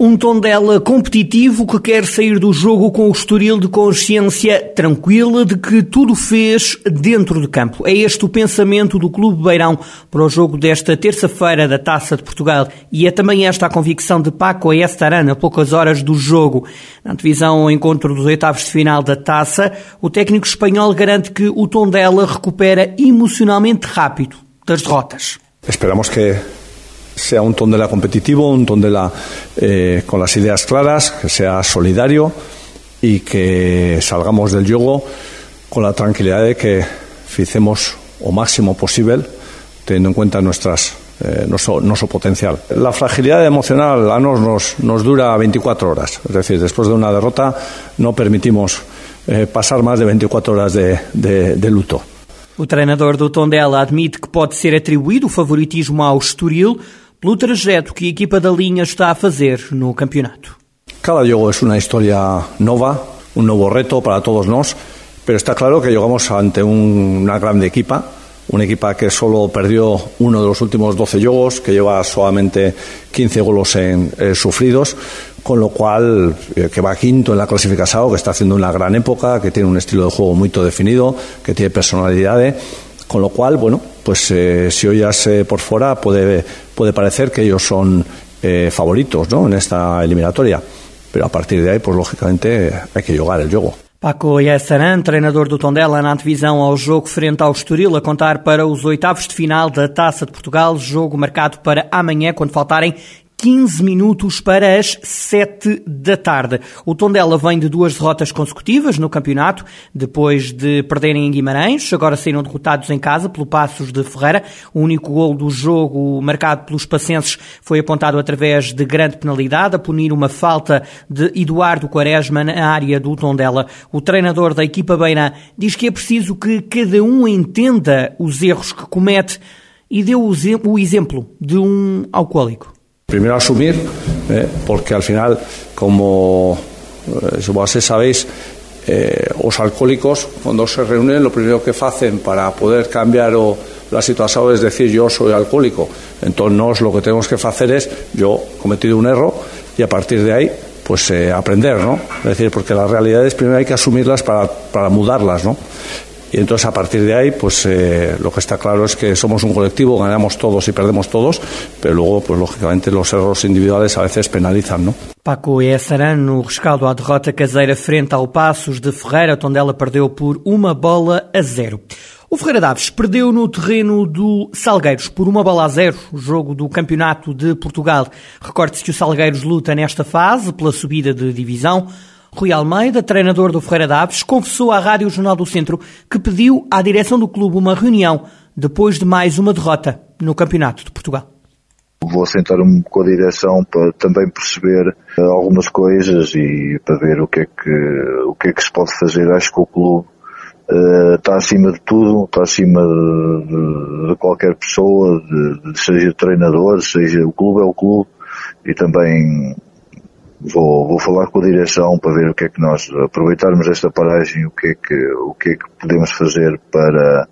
Um Tondela competitivo que quer sair do jogo com o estoril de consciência tranquila de que tudo fez dentro de campo. É este o pensamento do Clube Beirão para o jogo desta terça-feira da Taça de Portugal e é também esta a convicção de Paco Estarana poucas horas do jogo. Na antevisão ao encontro dos oitavos de final da Taça, o técnico espanhol garante que o Tondela recupera emocionalmente rápido das derrotas. Esperamos que sea un Tondela competitivo, un Tondela eh, con las ideas claras, que sea solidario y que salgamos del juego con la tranquilidad de que ficemos o máximo posible, teniendo en cuenta nuestras, eh, nuestro, nuestro, potencial. La fragilidad emocional a nos, nos, nos, dura 24 horas, es decir, después de una derrota no permitimos eh, pasar más de 24 horas de, de, de luto. O treinador do Tondela admite que pode ser atribuído o favoritismo ao Estoril, pelo trajeto que a equipa da linha está a fazer no campeonato. Cada juego es una historia nova, un nuevo reto para todos nos, pero está claro que llegamos ante un, una grande equipa, una equipa que solo perdió uno de los últimos 12 juegos, que lleva solamente 15 golos en, eh, sufridos, con lo cual eh, que va quinto en la clasificación, que está haciendo una gran época, que tiene un estilo de juego muy definido, que tiene personalidad, con lo cual, bueno, pues eh, si oyas eh, por fuera puede, puede parecer que ellos son eh, favoritos ¿no? en esta eliminatoria. Pero a partir de aí, pues lógicamente, hay que jogar el jogo. Paco Yassaran, treinador do Tondela, na antevisão ao jogo frente ao Estoril, a contar para os oitavos de final da Taça de Portugal, jogo marcado para amanhã, quando faltarem 15 minutos para as 7 da tarde. O Tondela vem de duas derrotas consecutivas no campeonato, depois de perderem em Guimarães, agora saíram derrotados em casa pelo Passos de Ferreira. O único gol do jogo marcado pelos pacenses foi apontado através de grande penalidade, a punir uma falta de Eduardo Quaresma na área do Tondela. O treinador da equipa beira diz que é preciso que cada um entenda os erros que comete e deu o exemplo de um alcoólico. Primero asumir, eh, porque al final, como eh, vosotros sabéis, eh, os alcohólicos cuando se reúnen lo primero que hacen para poder cambiar o, la situación es decir yo soy alcohólico. Entonces lo que tenemos que hacer es yo he cometido un error y a partir de ahí pues eh, aprender, ¿no? Es decir, porque las realidades primero hay que asumirlas para, para mudarlas, ¿no? Y entonces a partir de ahí, pues eh, lo que está claro es que somos un colectivo, ganamos todos y perdemos todos, pero luego, pues lógicamente los errores individuales a veces penalizan, ¿no? Paco Essarán no rescaldo à derrota caseira frente ao Passos de Ferreira, onde ela perdeu por uma bola a zero. O Ferreira Daves perdeu no terreno do Salgueiros por uma bola a zero, o jogo do Campeonato de Portugal. Recorde-se que o Salgueiros luta nesta fase pela subida de divisão. Rui Almeida, treinador do Ferreira Daves, confessou à Rádio Jornal do Centro que pediu à direção do clube uma reunião depois de mais uma derrota no Campeonato de Portugal. Vou sentar-me com a direção para também perceber eh, algumas coisas e para ver o que é que, o que, é que se pode fazer. Acho que o clube uh, está acima de tudo, está acima de, de, qualquer pessoa, de, seja treinador, seja o clube é o clube e também Vou, vou falar com a direção para ver o que é que nós aproveitarmos esta paragem, o que é que, o que, é que podemos fazer para,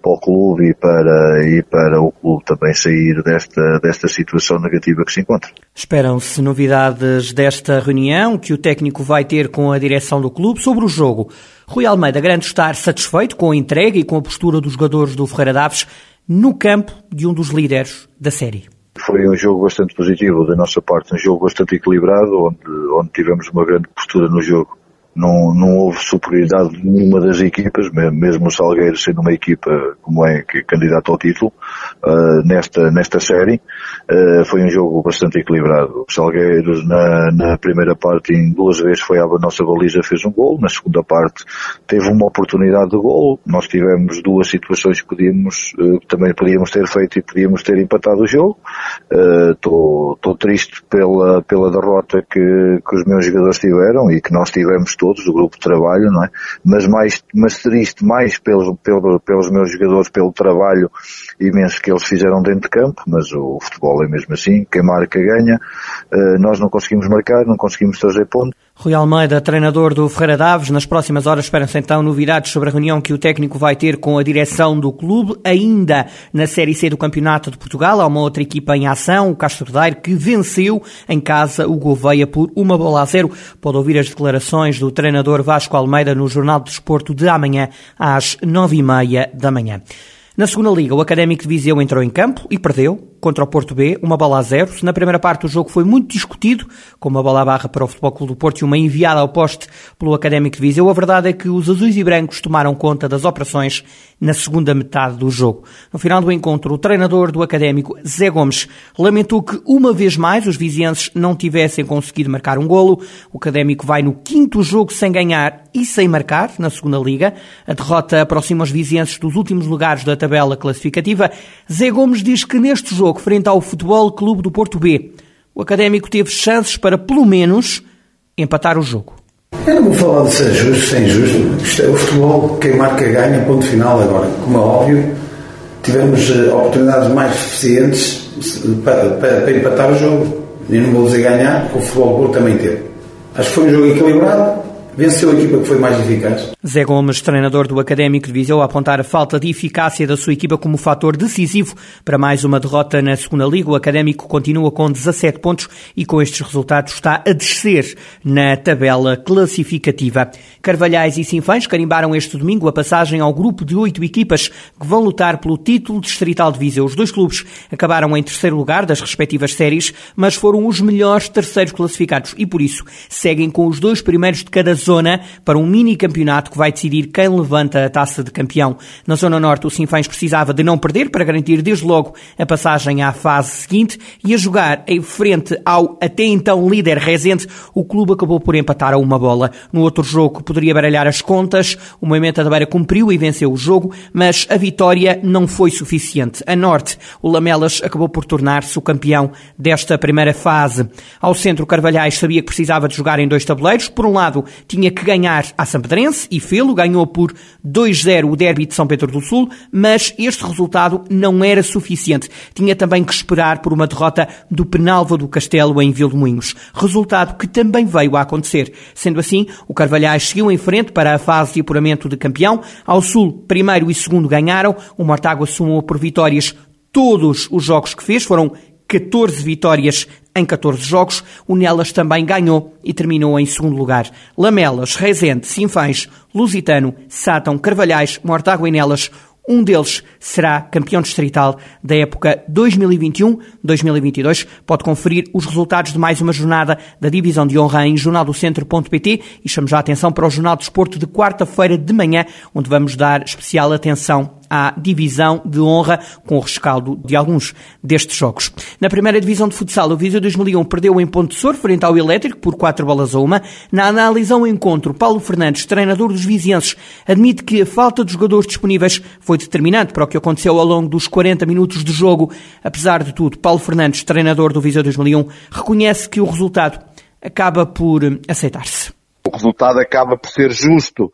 para o clube e para, e para o clube também sair desta, desta situação negativa que se encontra. Esperam-se novidades desta reunião que o técnico vai ter com a direção do clube sobre o jogo. Rui Almeida grande estar satisfeito com a entrega e com a postura dos jogadores do Ferreira Daves no campo de um dos líderes da série. Foi um jogo bastante positivo da nossa parte, um jogo bastante equilibrado, onde, onde tivemos uma grande postura no jogo não, não houve superioridade de nenhuma das equipas, mesmo o Salgueiro sendo uma equipa como é que candidato ao título, uh, nesta, nesta série, uh, foi um jogo bastante equilibrado. O Salgueiros na, na primeira parte em duas vezes foi à nossa baliza fez um gol, na segunda parte teve uma oportunidade de gol, nós tivemos duas situações que podíamos, uh, também podíamos ter feito e podíamos ter empatado o jogo. Estou triste pela, pela derrota que, que os meus jogadores tiveram e que nós tivemos todos, do grupo de trabalho, não é? Mas mais, mas triste mais pelos, pelos, pelos meus jogadores, pelo trabalho imenso que eles fizeram dentro de campo, mas o futebol é mesmo assim, quem marca ganha, uh, nós não conseguimos marcar, não conseguimos trazer pontos. Rui Almeida, treinador do Ferreira Daves, nas próximas horas esperam-se então novidades sobre a reunião que o técnico vai ter com a direção do clube. Ainda na Série C do Campeonato de Portugal, há uma outra equipa em ação, o Castro Daire, que venceu em casa o Gouveia por uma bola a zero. Pode ouvir as declarações do treinador Vasco Almeida no Jornal de Desporto de amanhã, às nove e meia da manhã. Na segunda liga, o Académico de Viseu entrou em campo e perdeu contra o Porto B, uma bola a zero. Na primeira parte o jogo foi muito discutido, com uma bola à barra para o Futebol Clube do Porto e uma enviada ao poste pelo Académico de Viseu. A verdade é que os azuis e brancos tomaram conta das operações na segunda metade do jogo. No final do encontro, o treinador do Académico, Zé Gomes, lamentou que uma vez mais os vizienses não tivessem conseguido marcar um golo. O Académico vai no quinto jogo sem ganhar e sem marcar na segunda liga. A derrota aproxima os vizienses dos últimos lugares da tabela classificativa. Zé Gomes diz que neste jogo frente ao Futebol Clube do Porto B. O Académico teve chances para, pelo menos, empatar o jogo. Eu não vou falar de ser justo, sem justo. Isto é o futebol, quem marca ganha, ponto final agora. Como é óbvio, tivemos eh, oportunidades mais suficientes para, para, para empatar o jogo. E não vou dizer ganhar, porque o futebol também teve. Acho que foi um jogo equilibrado, venceu a equipa que foi mais eficaz. Zé Gomes, treinador do Académico de Viseu, a apontar a falta de eficácia da sua equipa como fator decisivo para mais uma derrota na segunda liga. O Académico continua com 17 pontos e com estes resultados está a descer na tabela classificativa. Carvalhais e Sinfãs carimbaram este domingo a passagem ao grupo de oito equipas que vão lutar pelo título distrital de Viseu. Os dois clubes acabaram em terceiro lugar das respectivas séries, mas foram os melhores terceiros classificados e por isso seguem com os dois primeiros de cada zona para um mini campeonato que vai decidir quem levanta a taça de campeão. Na Zona Norte, o Sinfãs precisava de não perder para garantir desde logo a passagem à fase seguinte e a jogar em frente ao até então líder Rezende, o clube acabou por empatar a uma bola. No outro jogo poderia baralhar as contas, o Moimenta da Beira cumpriu e venceu o jogo, mas a vitória não foi suficiente. A Norte, o Lamelas acabou por tornar-se o campeão desta primeira fase. Ao centro, Carvalhais sabia que precisava de jogar em dois tabuleiros. Por um lado, tinha que ganhar a Sampedrense e fê-lo, ganhou por 2-0 o derby de São Pedro do Sul, mas este resultado não era suficiente. Tinha também que esperar por uma derrota do Penalva do Castelo em Vilmoinhos, resultado que também veio a acontecer. Sendo assim, o Carvalhais seguiu em frente para a fase de apuramento de campeão. Ao Sul, primeiro e segundo ganharam, o Mortágua sumou por vitórias todos os jogos que fez, foram 14 vitórias em 14 jogos. O Nelas também ganhou e terminou em segundo lugar. Lamelas, Rezende, Sinfãs, Lusitano, Sátão, Carvalhais, Mortágua e Nelas um deles será campeão distrital da época 2021-2022. Pode conferir os resultados de mais uma jornada da Divisão de Honra em jornaldocentro.pt e chamo já a atenção para o Jornal de Esporto de quarta-feira de manhã, onde vamos dar especial atenção à divisão de honra com o rescaldo de alguns destes jogos. Na primeira divisão de futsal, o Viseu 2001 perdeu em Ponte Sor frente ao Elétrico por 4 bolas a uma. Na análise ao encontro, Paulo Fernandes, treinador dos vizienses, admite que a falta de jogadores disponíveis foi determinante para o que aconteceu ao longo dos 40 minutos de jogo. Apesar de tudo, Paulo Fernandes, treinador do Viseu 2001, reconhece que o resultado acaba por aceitar-se. O resultado acaba por ser justo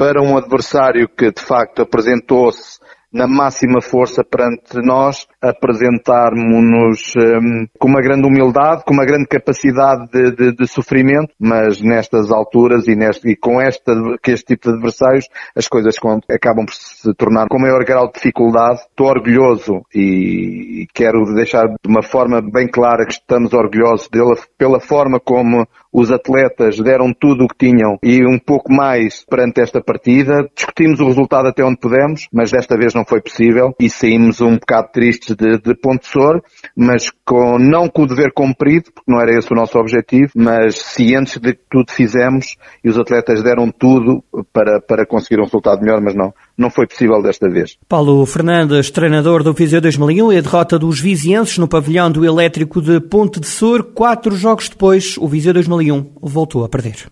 para um adversário que de facto apresentou-se na máxima força perante nós, apresentarmos-nos um, com uma grande humildade, com uma grande capacidade de, de, de sofrimento, mas nestas alturas e, neste, e com este tipo de adversários, as coisas acabam por se tornar com maior grau de dificuldade. Estou orgulhoso e quero deixar de uma forma bem clara que estamos orgulhosos dele pela forma como os atletas deram tudo o que tinham e um pouco mais perante esta partida. Discutimos o resultado até onde pudemos, mas desta vez não foi possível e saímos um bocado tristes de, de Pontessor, mas com, não com o dever cumprido, porque não era esse o nosso objetivo, mas cientes de que tudo fizemos e os atletas deram tudo para, para conseguir um resultado melhor, mas não, não foi possível desta vez. Paulo Fernandes, treinador do Viseu 2001 e a derrota dos vizienses no pavilhão do Elétrico de Ponte de Sor, quatro jogos depois, o Viseu 2001 voltou a perder.